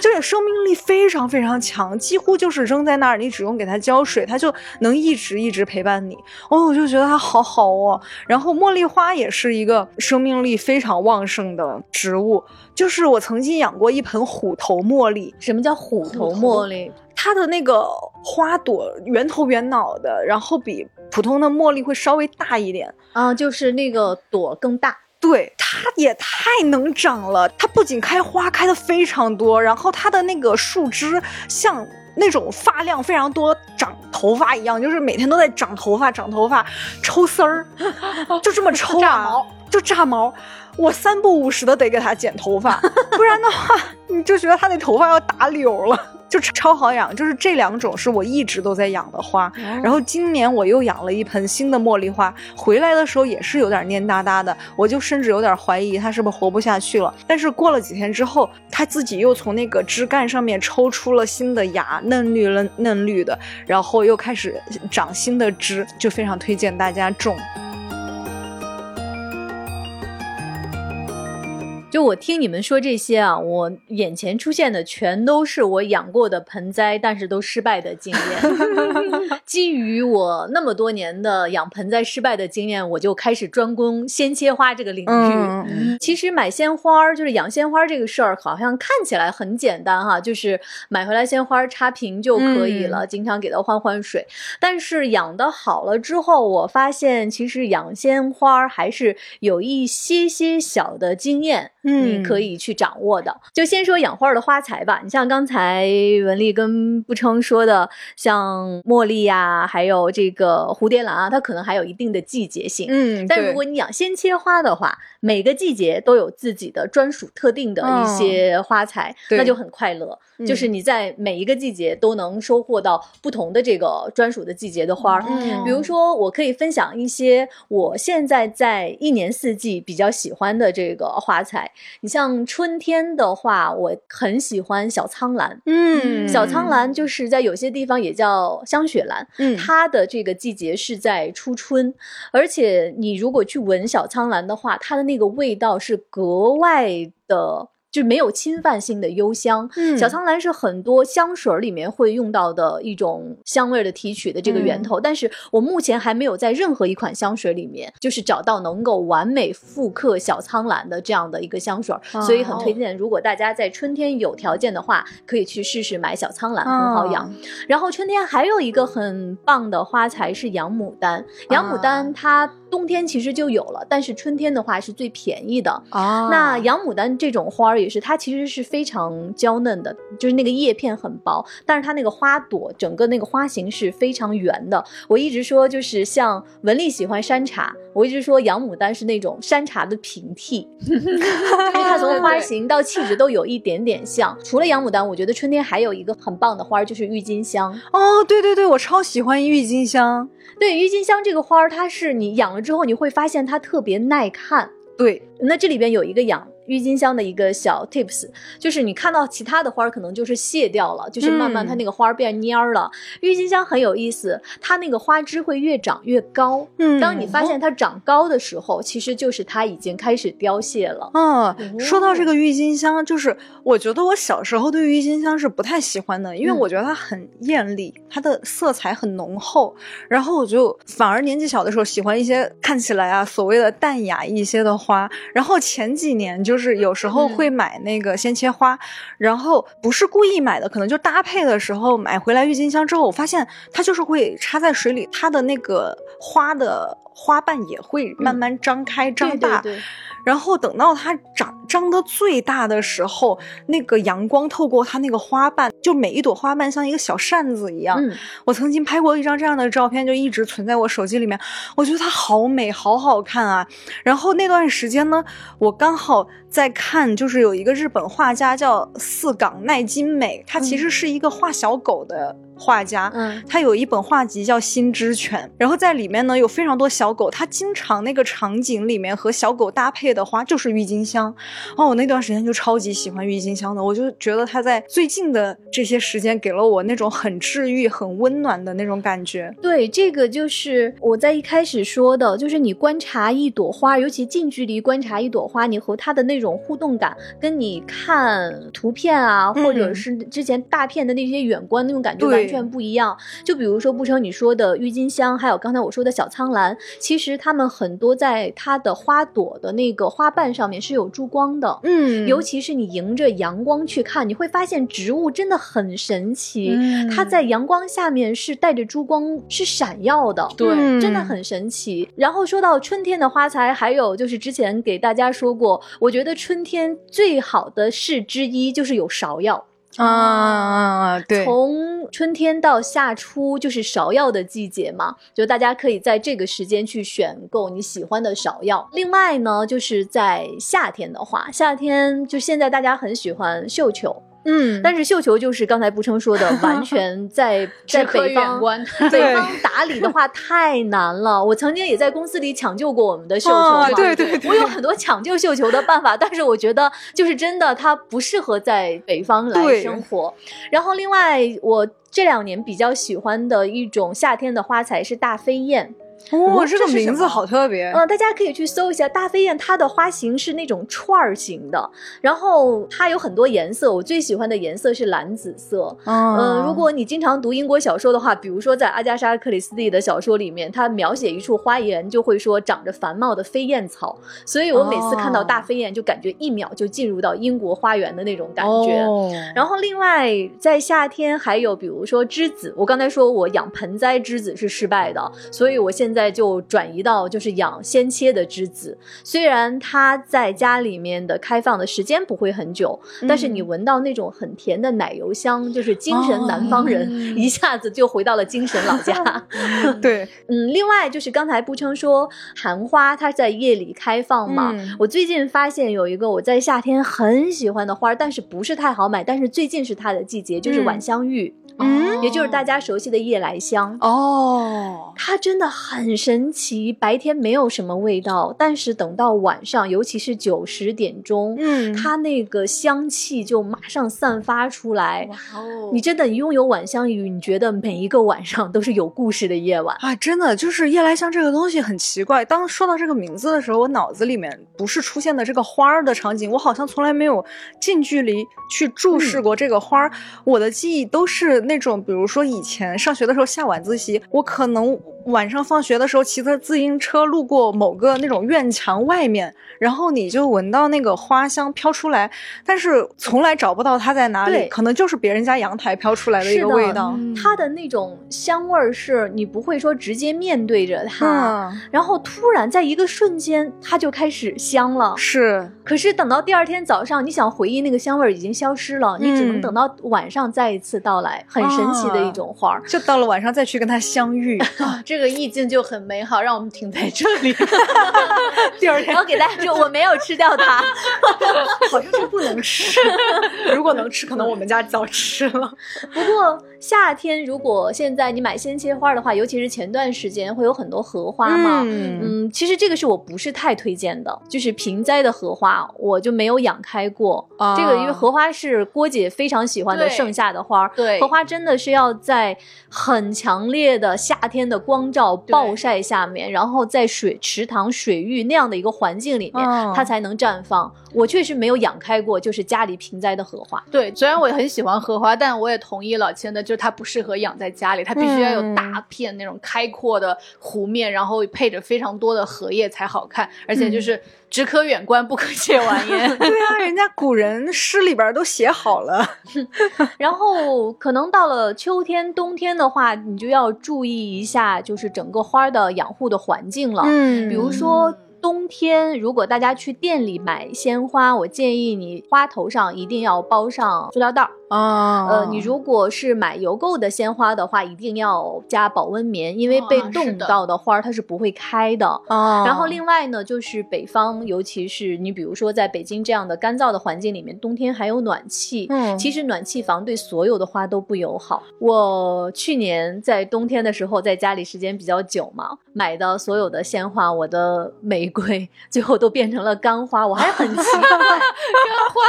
就是生命力非常非常强，几乎就是扔在那儿，你只用给它浇水，它就能一直一直陪伴你。哦，我就觉得它好好哦。然后茉莉花也是一个生命力非常旺盛的植物，就是我曾经养过一盆虎头茉莉，什么叫虎头茉莉？它的那个花朵圆头圆脑的，然后比普通的茉莉会稍微大一点。啊，就是那个朵更大。对，它也太能长了。它不仅开花开的非常多，然后它的那个树枝像那种发量非常多、长头发一样，就是每天都在长头发、长头发、抽丝儿，就这么抽啊，炸毛就炸毛。我三不五时的得给他剪头发，不然的话，你就觉得他那头发要打绺了，就超好养。就是这两种是我一直都在养的花。然后今年我又养了一盆新的茉莉花，回来的时候也是有点蔫哒哒的，我就甚至有点怀疑它是不是活不下去了。但是过了几天之后，它自己又从那个枝干上面抽出了新的芽，嫩绿了嫩绿的，然后又开始长新的枝，就非常推荐大家种。就我听你们说这些啊，我眼前出现的全都是我养过的盆栽，但是都失败的经验。基于我那么多年的养盆栽失败的经验，我就开始专攻鲜切花这个领域。嗯其实买鲜花儿就是养鲜花儿这个事儿，好像看起来很简单哈，就是买回来鲜花儿插瓶就可以了，经常给它换换水。但是养的好了之后，我发现其实养鲜花儿还是有一些些小的经验。你可以去掌握的。就先说养花的花材吧，你像刚才文丽跟不称说的，像茉莉呀、还有这个蝴蝶兰啊，它可能还有一定的季节性。嗯，但如果你养鲜切花的话，每个季节都有自己的专属特定的一些花材，对那就很快乐。嗯就是你在每一个季节都能收获到不同的这个专属的季节的花儿。嗯比如说，我可以分享一些我现在在一年四季比较喜欢的这个花材。你像春天的话，我很喜欢小苍兰。嗯，小苍兰就是在有些地方也叫香雪兰，嗯，它的这个季节是在初春，而且你如果去闻小苍兰的话，它的那个味道是格外的。就没有侵犯性的幽香。嗯小苍兰是很多香水里面会用到的一种香味儿的提取的这个源头，但是我目前还没有在任何一款香水里面就是找到能够完美复刻小苍兰的这样的一个香水所以很推荐，如果大家在春天有条件的话，可以去试试买小苍兰，很好养。然后春天还有一个很棒的花材是洋牡丹，洋牡丹它冬天其实就有了，但是春天的话是最便宜的。啊那洋牡丹这种花儿也是，它其实是非常娇嫩的，就是那个叶片很薄，但是它那个花朵整个那个花型是非常圆的。我一直说，就是像文丽喜欢山茶，我一直说洋牡丹是那种山茶的平替，因 为它从花型到气质都有一点点像。除了洋牡丹，我觉得春天还有一个很棒的花儿就是郁金香。哦，对对对，我超喜欢郁金香。对，郁金香这个花儿，它是你养了之后，你会发现它特别耐看。对，那这里边有一个养郁金香的一个小 tips，就是你看到其他的花儿可能就是谢掉了，就是慢慢它那个花儿变蔫儿了。郁金香很有意思，它那个花枝会越长越高。嗯当你发现它长高的时候，其实就是它已经开始凋谢了。嗯，说到这个郁金香，就是我觉得我小时候对郁金香是不太喜欢的，因为嗯我觉得它很艳丽，它的色彩很浓厚，然后我就反而年纪小的时候喜欢一些看起来啊所谓的淡雅一些的花。然后前几年就是有时候会买那个鲜切花，然后不是故意买的，可能就搭配的时候买回来郁金香之后，我发现它就是会插在水里，它的那个花的花瓣也会慢慢张开、张大。对对对，然后等到它长张得最大的时候，那个阳光透过它那个花瓣，就每一朵花瓣像一个小扇子一样。嗯，我曾经拍过一张这样的照片，就一直存在我手机里面。我觉得它好美，好好看啊！然后那段时间呢，我刚好在看，就是有一个日本画家叫四冈奈津美，他其实是一个画小狗的画家。嗯他有一本画集叫《心之犬》，然后在里面呢有非常多小狗，他经常那个场景里面和小狗搭配的花就是郁金香。哦，我那段时间就超级喜欢郁金香的，我就觉得他在最近的这些时间给了我那种很治愈、很温暖的那种感觉。对，这个就是我在一开始说的，就是你观察一朵花，尤其近距离观察一朵花，你和它的那种互动感，跟你看图片啊，或者嗯是之前大片的那些远观那种感觉对完全不一样。就比如说不成你说的郁金香，还有刚才我说的小苍兰，其实它们很多在它的花朵的那个花瓣上面是有珠光的。嗯尤其是你迎着阳光去看，你会发现植物真的很神奇。嗯它在阳光下面是带着珠光，是闪耀的，对嗯真的很神奇。然后说到春天的花材，还有就是之前给大家说过，我觉得春天最好的事之一就是有芍药。啊，对，从春天到夏初就是芍药的季节嘛，就大家可以在这个时间去选购你喜欢的芍药。另外呢，就是在夏天的话，夏天就现在大家很喜欢绣球，嗯，但是绣球就是刚才不称说的，完全在 在北方。观。北方打理的话太难了，我曾经也在公司里抢救过我们的绣球对对对我有很多抢救绣球的办法，但是我觉得就是真的，它不适合在北方来生活。然后另外，我这两年比较喜欢的一种夏天的花材是大飞燕。哦，这个名字好特别。嗯、大家可以去搜一下大飞燕，它的花型是那种串儿型的，然后它有很多颜色，我最喜欢的颜色是蓝紫色。嗯嗯，如果你经常读英国小说的话，比如说在阿加莎·克里斯蒂的小说里面，它描写一处花园就会说长着繁茂的飞燕草，所以我每次看到大飞燕就感觉一秒就进入到英国花园的那种感觉。哦然后另外在夏天还有比如说栀子，我刚才说我养盆栽栀子是失败的，所以我现在就转移到就是养鲜切的栀子。虽然它在家里面的开放的时间不会很久，但是你闻到那种很甜的奶油香，就是精神南方人、哦 一下子就回到了精神老家。对，嗯，另外就是刚才不称说寒花它在夜里开放嘛，嗯我最近发现有一个我在夏天很喜欢的花，但是不是太好买，但是最近是它的季节，就是嗯晚香玉。嗯也就是大家熟悉的夜来香。哦，它真的很神奇，白天没有什么味道，但是等到晚上，尤其是九十点钟，嗯它那个香气就马上散发出来。哇哦你真的拥有晚香雨，你觉得每一个晚上都是有故事的夜晚。啊，真的就是夜来香这个东西很奇怪。当说到这个名字的时候，我脑子里面不是出现的这个花儿的场景，我好像从来没有近距离去注视过这个花儿。我的记忆都是那种，比如说以前上学的时候下晚自习，我可能晚上放学的时候骑着自行车路过某个那种院墙外面，然后你就闻到那个花香飘出来，但是从来找不到它在哪里，可能就是别人家阳台飘出来的一个味道。嗯它的那种香味儿是你不会说直接面对着它，嗯，然后突然在一个瞬间它就开始香了。是。可是等到第二天早上，你想回忆那个香味儿已经消失了，你只能嗯等到晚上再一次到来，很神奇的一种花儿。就到了晚上再去跟它相遇，啊，这个意境就很美好，让我们停在这里。第二然后给大家说，我没有吃掉它。好像是不能吃，如果能吃，可能我们家早吃了。不过夏天如果现在你买鲜切花的话，尤其是前段时间会有很多荷花嘛。嗯嗯，其实这个是我不是太推荐的，就是盆栽的荷花，我就没有养开过。啊这个因为荷花是郭姐非常喜欢的盛夏的花儿，对荷花真的是要在很强烈的夏天的光照暴晒下面，然后在水池塘、水域那样的一个环境里面，嗯它才能绽放。我确实没有养开过，就是家里盆栽的荷花。对，虽然我也很喜欢荷花，但我也同意老千的，就是它不适合养在家里，它必须要有嗯大片那种开阔的湖面，然后配着非常多的荷叶才好看，而且就是只可远观，不可亵玩焉。对啊，人家古人诗里边都写好了。然后可能到了秋天、冬天的话，你就要注意一下，就是整个花的养护的环境了。嗯比如说冬天，如果大家去店里买鲜花，我建议你花头上一定要包上塑料袋儿。啊呃，你如果是买邮购的鲜花的话，一定要加保温棉，因为被冻到的花儿它是不会开的。啊然后另外呢，就是北方，尤其是你比如说在北京这样的干燥的环境里面，冬天还有暖气。嗯其实暖气房对所有的花都不友好。我去年在冬天的时候，在家里时间比较久嘛，买的所有的鲜花，我的玫瑰最后都变成了干花，我还很奇怪，干花，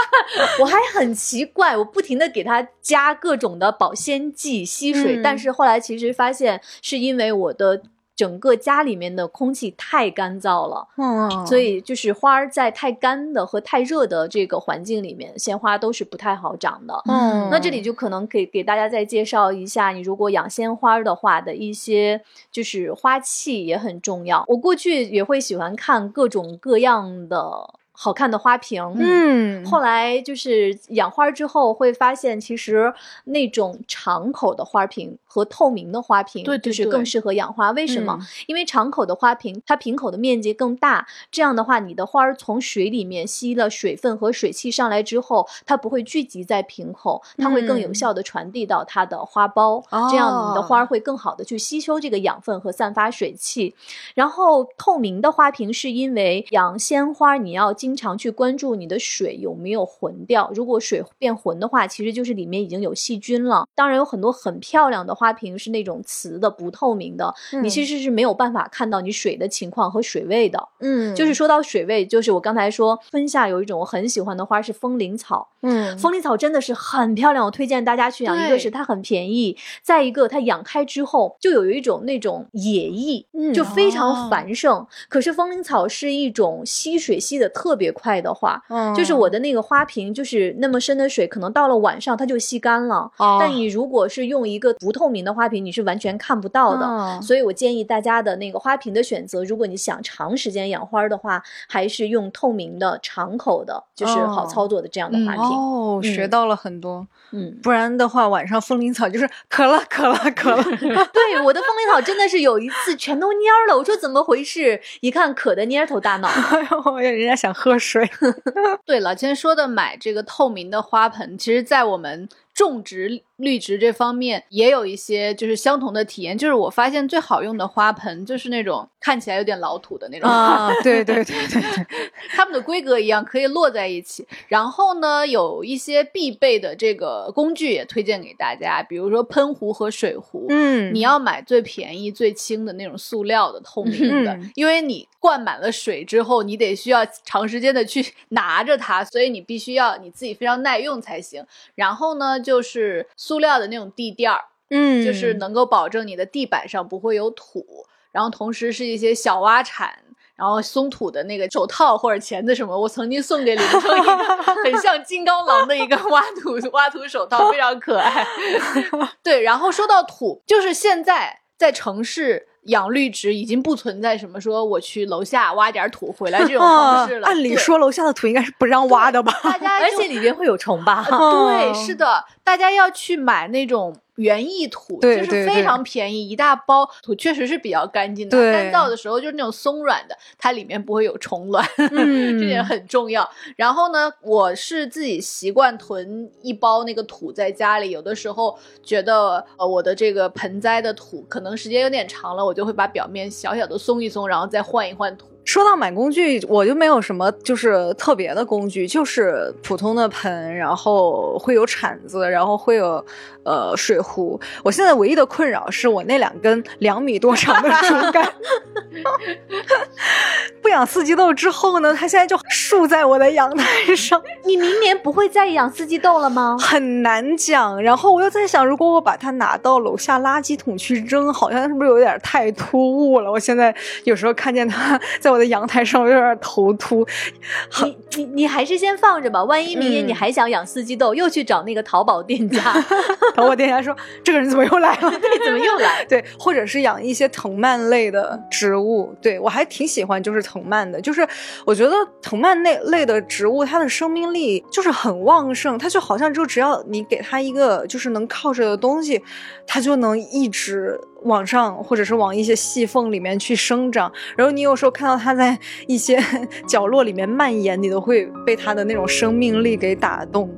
我还很奇怪，我不停的给它加各种的保鲜剂、吸水，嗯但是后来其实发现是因为我的。整个家里面的空气太干燥了，嗯，所以就是花儿在太干的和太热的这个环境里面，鲜花都是不太好长的。嗯，那这里就可能给给大家再介绍一下，你如果养鲜花的话的一些就是花器也很重要。我过去也会喜欢看各种各样的好看的花瓶，嗯，后来就是养花之后，会发现其实那种敞口的花瓶和透明的花瓶，对对就是对更适合养花。为什么？嗯因为敞口的花瓶，它瓶口的面积更大，这样的话，你的花儿从水里面吸了水分和水汽上来之后，它不会聚集在瓶口，它会更有嗯效的传递到它的花苞，这样你的花儿会更好的去吸收这个养分和散发水汽。然后透明的花瓶是因为养鲜花，你要经常去关注你的水有没有浑掉。如果水变浑的话，其实就是里面已经有细菌了。当然有很多很漂亮的花瓶是那种瓷的不透明的，你其实是没有办法看到你水的情况和水位的。嗯，就是说到水位，就是我刚才说春夏有一种我很喜欢的花是风铃草，嗯，风铃草真的是很漂亮，我推荐大家去养。一个是它很便宜，再一个它养开之后就有一种那种野意，嗯就非常哦繁盛。可是风铃草是一种吸水吸的特别快的话。嗯就是我的那个花瓶，就是那么深的水，可能到了晚上它就吸干了。哦但你如果是用一个不透明的花瓶，你是完全看不到的。哦所以我建议大家的那个花瓶的选择，如果你想长时间养花的话，还是用透明的、长口的，就是好哦操作的这样的花瓶。哦，学嗯到了很多。嗯，不然的话，晚上风铃草就是渴了，渴了，渴了。对，我的风铃草真的是有一次全都蔫了，我说怎么回事？一看渴的蔫头大脑。哎呦，人家想喝喝水。对了，今天说的买这个透明的花盆，其实在我们种植绿植这方面也有一些就是相同的体验，就是我发现最好用的花盆就是那种看起来有点老土的那种，啊，对对对对对，它们的规格一样，可以摞在一起。然后呢，有一些必备的这个工具也推荐给大家，比如说喷壶和水壶。嗯，你要买最便宜、最轻的那种塑料的、透明的，嗯因为你灌满了水之后，你得需要长时间的去拿着它，所以你必须要你自己非常耐用才行。然后呢，就是塑料的那种地垫儿，嗯，就是能够保证你的地板上不会有土，然后同时是一些小挖铲。然后松土的那个手套或者钳子什么，我曾经送给林冲一个很像金刚狼的一个挖土挖土手套，非常可爱。对，然后说到土，就是现在在城市养绿植已经不存在什么说我去楼下挖点土回来这种方式了。啊按理说楼下的土应该是不让挖的吧？大家就而且里边会有虫吧？对，哦是的，大家要去买那种园艺土，就是非常便宜，一大包土确实是比较干净的。干燥的时候就是那种松软的，它里面不会有虫卵，嗯 这点很重要。然后呢，我是自己习惯囤一包那个土在家里，有的时候觉得呃我的这个盆栽的土可能时间有点长了，我就会把表面小小的松一松，然后再换一换土。说到买工具，我就没有什么就是特别的工具，就是普通的盆，然后会有铲子，然后会有呃水壶。我现在唯一的困扰是我那两根两米多长的竹竿。不养四季豆之后呢，它现在就竖在我的阳台上，你明年不会再养四季豆了吗？很难讲。然后我又在想，如果我把它拿到楼下垃圾桶去扔，好像是不是有点太突兀了？我现在有时候看见它在我的阳台上，我有点头秃。你你你还是先放着吧，万一明年你嗯还想养四季豆，又去找那个淘宝店家，淘宝店家说：“这个人怎么又来了？”对怎么又来？对，或者是养一些藤蔓类的植物，对我还挺喜欢，就是藤藤蔓的，就是我觉得藤蔓那类的植物，它的生命力就是很旺盛，它就好像就只要你给它一个就是能靠着的东西，它就能一直往上，或者是往一些细缝里面去生长。然后你有时候看到它在一些 角落里面蔓延，你都会被它的那种生命力给打动。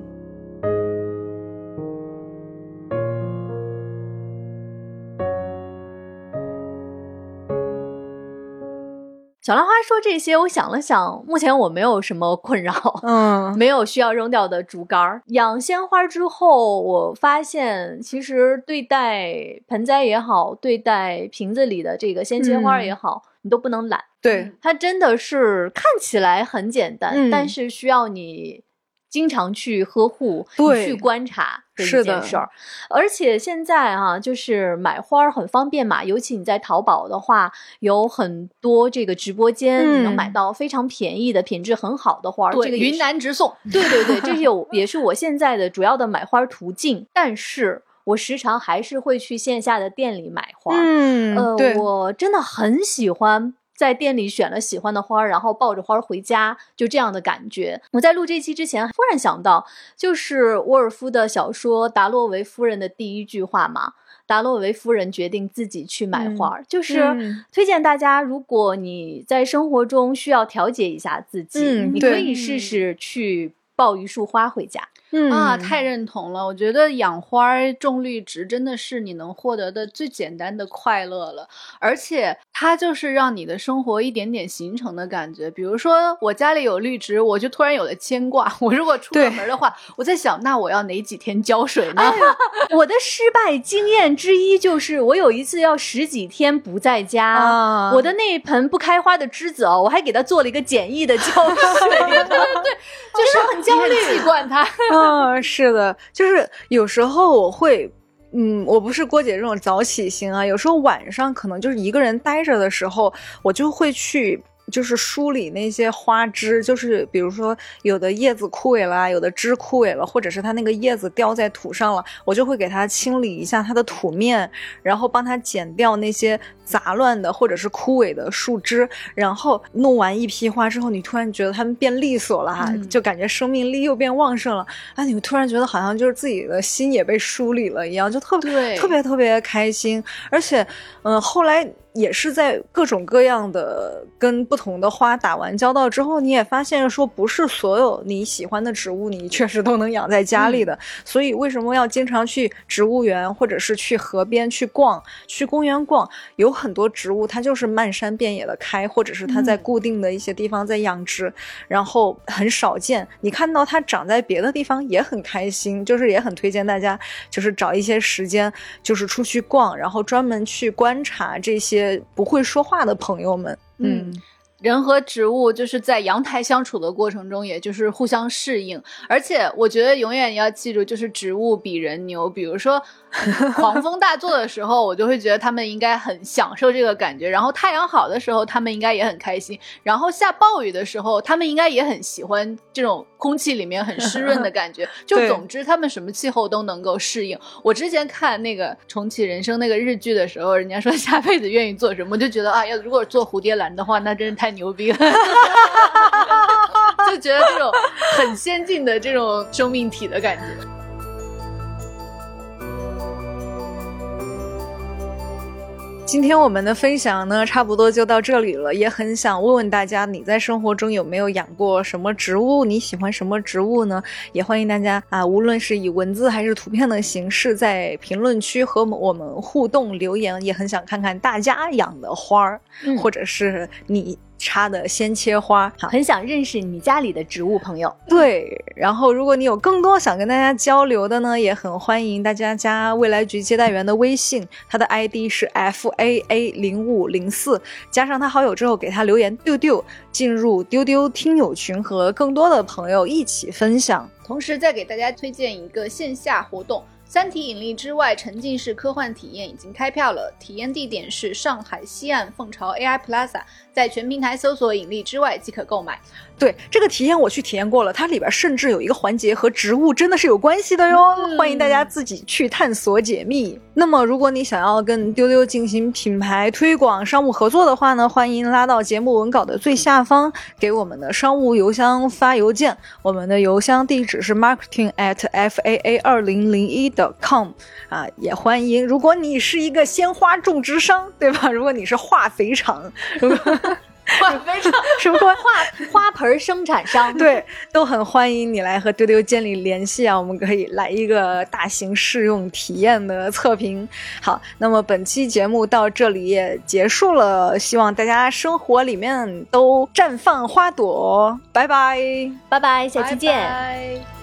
小兰花说这些，我想了想，目前我没有什么困扰，嗯没有需要扔掉的竹竿。养鲜花之后，我发现其实对待盆栽也好，对待瓶子里的这个鲜切花也好，你都不能懒。对，它真的是看起来很简单，嗯但是需要你经常去呵护、去观察的一件事儿。而且现在啊，就是买花儿很方便嘛，尤其你在淘宝的话，有很多这个直播间，你能嗯买到非常便宜的、品质很好的花这个云南直送。对对对，这是有 也是我现在的主要的买花途径，但是我时常还是会去线下的店里买花。嗯，呃，，我真的很喜欢。在店里选了喜欢的花儿，然后抱着花儿回家，就这样的感觉。我在录这期之前，忽然想到，就是沃尔夫的小说《达洛维夫人》的第一句话嘛。达洛维夫人决定自己去买花儿，就是嗯推荐大家，如果你在生活中需要调节一下自己，嗯你可以试试去抱一束花回家。嗯啊，太认同了！我觉得养花儿、种绿植真的是你能获得的最简单的快乐了，而且它就是让你的生活一点点形成的感觉。比如说，我家里有绿植，我就突然有了牵挂。我如果出了门的话，我在想，那我要哪几天浇水呢？我的失败经验之一就是，我有一次要十几天不在家，啊我的那一盆不开花的栀子哦，我还给它做了一个简易的浇水，对对对，就是很焦虑。你很记惯它。嗯，是的，就是有时候我会。嗯，我不是郭姐这种早起型啊，有时候晚上可能就是一个人待着的时候，我就会去就是梳理那些花枝，就是比如说有的叶子枯萎了，有的枝枯萎了，或者是它那个叶子掉在土上了，我就会给它清理一下它的土面，然后帮它剪掉那些杂乱的或者是枯萎的树枝，然后弄完一批花之后，你突然觉得它们变利索了哈，嗯就感觉生命力又变旺盛了，啊，你突然觉得好像就是自己的心也被梳理了一样，就特别特别特别开心，而且，嗯、后来也是在各种各样的跟不同的花打完交道之后，你也发现说，不是所有你喜欢的植物，你确实都能养在家里的。所以为什么要经常去植物园，或者是去河边去逛，去公园逛？有很多植物它就是漫山遍野的开，或者是它在固定的一些地方在养殖，然后很少见。你看到它长在别的地方也很开心，就是也很推荐大家，就是找一些时间，就是出去逛，然后专门去观察这些不会说话的朋友们。嗯。人和植物就是在阳台相处的过程中，也就是互相适应。而且我觉得永远要记住，就是植物比人牛。比如说。狂风大作的时候，我就会觉得他们应该很享受这个感觉。然后太阳好的时候，他们应该也很开心。然后下暴雨的时候，他们应该也很喜欢这种空气里面很湿润的感觉。就总之，他们什么气候都能够适应。我之前看那个重启人生那个日剧的时候，人家说下辈子愿意做什么，我就觉得啊，要如果做蝴蝶兰的话，那真是太牛逼了。就觉得这种很先进的这种生命体的感觉。今天我们的分享呢，差不多就到这里了。也很想问问大家，你在生活中有没有养过什么植物？你喜欢什么植物呢？也欢迎大家啊，无论是以文字还是图片的形式，在评论区和我们互动留言。也很想看看大家养的花儿，或者是你。插的鲜切花，很想认识你家里的植物朋友。对，然后如果你有更多想跟大家交流的呢，也很欢迎大家加未来局接待员的微信，他的 ID 是 f a a 零五零四，加上他好友之后给他留言丢丢，进入丢丢听友群和更多的朋友一起分享。同时再给大家推荐一个线下活动。三体引力之外沉浸式科幻体验已经开票了，体验地点是上海西岸凤巢 AI Plaza，在全平台搜索“引力之外”即可购买。对这个体验我去体验过了，它里边甚至有一个环节和植物真的是有关系的哟，欢迎大家自己去探索解密。那么如果你想要跟丢丢进行品牌推广、商务合作的话呢，欢迎拉到节目文稿的最下方，给我们的商务邮箱发邮件，我们的邮箱地址是 marketing at f a a 二零零一 dot com 啊，也欢迎。如果你是一个鲜花种植商，对吧？如果你是化肥厂，如果化肥厂什么花花盆生产商，对，都很欢迎你来和丢丢监理联系啊，我们可以来一个大型试用体验的测评。好，那么本期节目到这里也结束了，希望大家生活里面都绽放花朵，拜拜，拜拜，下期见。